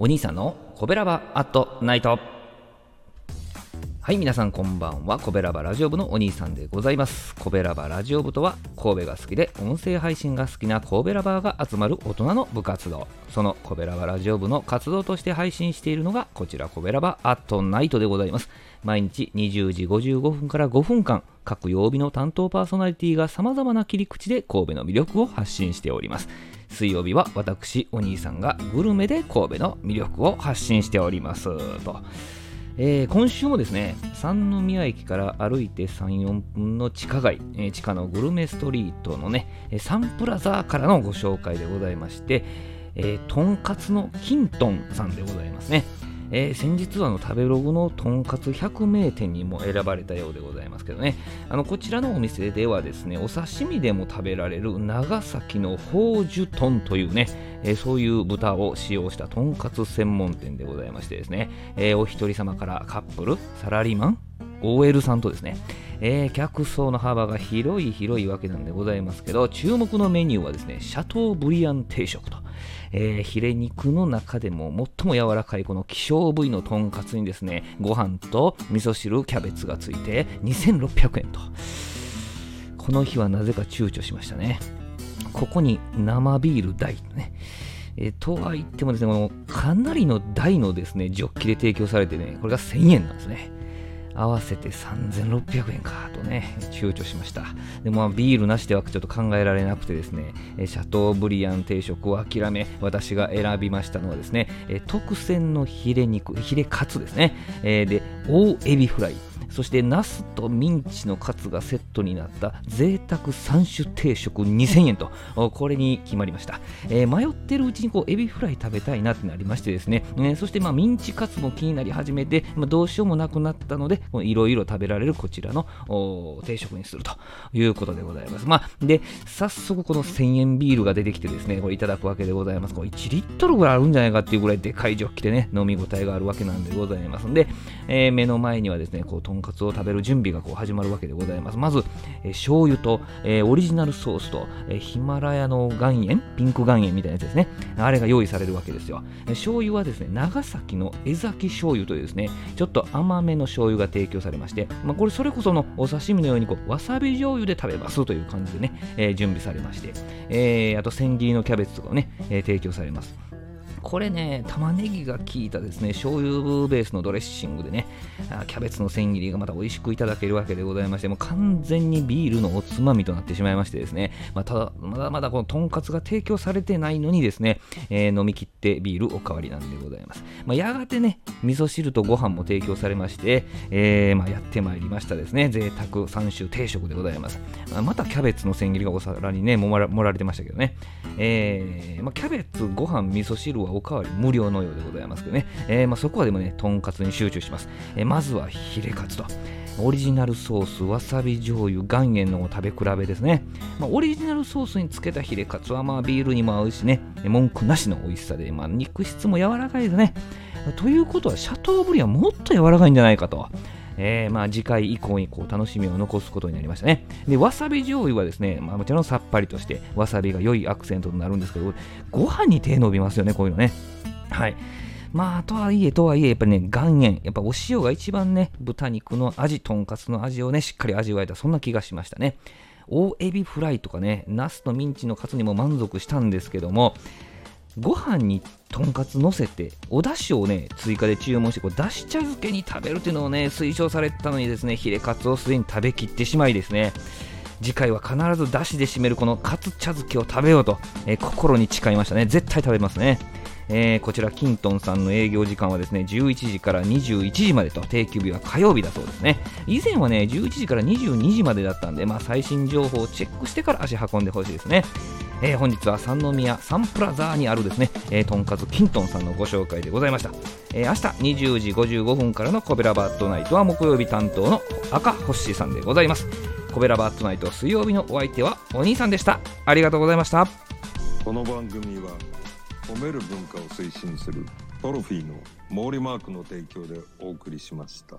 お兄さんのコベラバアットナイト。はい皆さんこんばんは。コベラバラジオ部のお兄さんでございます。コベラバラジオ部とは神戸が好きで音声配信が好きな神戸ラバーが集まる大人の部活動。そのコベラバラジオ部の活動として配信しているのがこちらコベラバアットナイトでございます。毎日20時55分から5分間各曜日の担当パーソナリティが様々な切り口で神戸の魅力を発信しております。水曜日は私お兄さんがグルメで神戸の魅力を発信しております。と。えー、今週もですね、三宮駅から歩いて3、4分の地下街、えー、地下のグルメストリートのね、サンプラザーからのご紹介でございまして、えー、とんかつのキントンさんでございますね。えー、先日はの食べログのとんかつ百名店にも選ばれたようでございますけどね。あのこちらのお店ではですねお刺身でも食べられる長崎の宝珠豚というね、えー、そういう豚を使用したとんかつ専門店でございましてですね、えー、お一人様からカップルサラリーマン OL さんとですね、えー、客層の幅が広い広いわけなんでございますけど注目のメニューはですねシャトーブリアン定食とえー、ヒレ肉の中でも最も柔らかいこの希少部位のとんかつにですね、ご飯と味噌汁、キャベツがついて2600円と。この日はなぜか躊躇しましたね。ここに生ビール大ね。えー、とは言ってもですね、このかなりの大のですね、ジョッキで提供されてね、これが1000円なんですね。合わせて3600円かとね、躊躇しました。でも、ビールなしではちょっと考えられなくてですね、シャトーブリアン定食を諦め、私が選びましたのはですね、特選のヒレ肉、ヒレカツですね、で、大エビフライ、そしてナスとミンチのカツがセットになった贅沢3種定食2000円と。これに決まりました、えー、迷ってるうちにこうエビフライ食べたいなってなりましてですね、えー、そしてまあミンチカツも気になり始めて、まあ、どうしようもなくなったのでいろいろ食べられるこちらの定食にすると。いうことでございます。まあで早速この1000円ビールが出てきてですねこれいただくわけでございます。これ1リットルぐらいあるんじゃないかっていうぐらいでかいジョッキでね飲み応えがあるわけなんでございますんで、えー、目の前にはですねこうとんかつを食べる準備がこう始まるわけでございます。まず、えー、醤油と、えー、オリジナルソースと、えー、ヒマラヤの岩塩、ピンク岩塩みたいなやつですね。あれが用意されるわけですよ。えー、醤油はですね、長崎の江崎醤油というですね、ちょっと甘めの醤油が提供されまして、まあ、これそれこそのお刺身のようにこうわさび醤油で食べますという感じでね、えー、準備されまして、えー、あと千切りのキャベツとかをね、えー、提供されます。これね、玉ねぎが効いたですね、醤油ベースのドレッシングでね、キャベツの千切りがまた美味しくいただけるわけでございまして、もう完全にビールのおつまみとなってしまいましてですね、まあ、ただ、まだまだこのとんかつが提供されてないのにですね、えー、飲み切ってビールおかわりなんでございます。まあ、やがてね、味噌汁とご飯も提供されまして、えー、まあ、やってまいりましたですね、贅沢3種定食でございます。まあ、またキャベツの千切りがお皿にね、盛られてましたけどね、えーま、キャベツ、ご飯、味噌汁はおかわり無料のようでございますけどね、えーまあ、そこはでもね、とんかつに集中します。えー、まずはヒレカツと。オリジナルソース、わさび醤油、岩塩の食べ比べですね。まあ、オリジナルソースにつけたヒレカツはまあビールにも合うしね、文句なしの美味しさで、まあ、肉質も柔らかいですね。ということは、シャトーブリアンもっと柔らかいんじゃないかと。えー、まあ次回以降にこう楽しみを残すことになりましたね。で、わさび醤油はですね、まあ、もちろんさっぱりとして、わさびが良いアクセントとなるんですけど、ご飯に手伸びますよね、こういうのね。はい。まあ、とはいえ、とはいえ、やっぱりね、岩塩、やっぱお塩が一番ね、豚肉の味、とんかつの味をね、しっかり味わえた、そんな気がしましたね。大エビフライとかね、ナスとミンチのカツにも満足したんですけども、ご飯にとんかつ乗せてお出汁をね追加で注文してこうだし茶漬けに食べるっていうのをね推奨されてたのにですねヒレカツをすでに食べきってしまいですね。次回は必ずだしで締めるこのカツ茶漬けを食べようと、えー、心に誓いましたね。絶対食べますね。えー、こちらキントンさんの営業時間はですね11時から21時までと定休日は火曜日だそうですね。以前はね11時から22時までだったんで、まあ、最新情報をチェックしてから足運んでほしいですね。えー、本日は三宮サンプラザーにあるですね、えー、とんかつキントンさんのご紹介でございました、えー、明日20時55分からのコベラバットナイトは木曜日担当の赤星さんでございます。コベラバットナイト水曜日のお相手はお兄さんでした。ありがとうございました。この番組は褒める文化を推進するトロフィーの毛利マークの提供でお送りしました。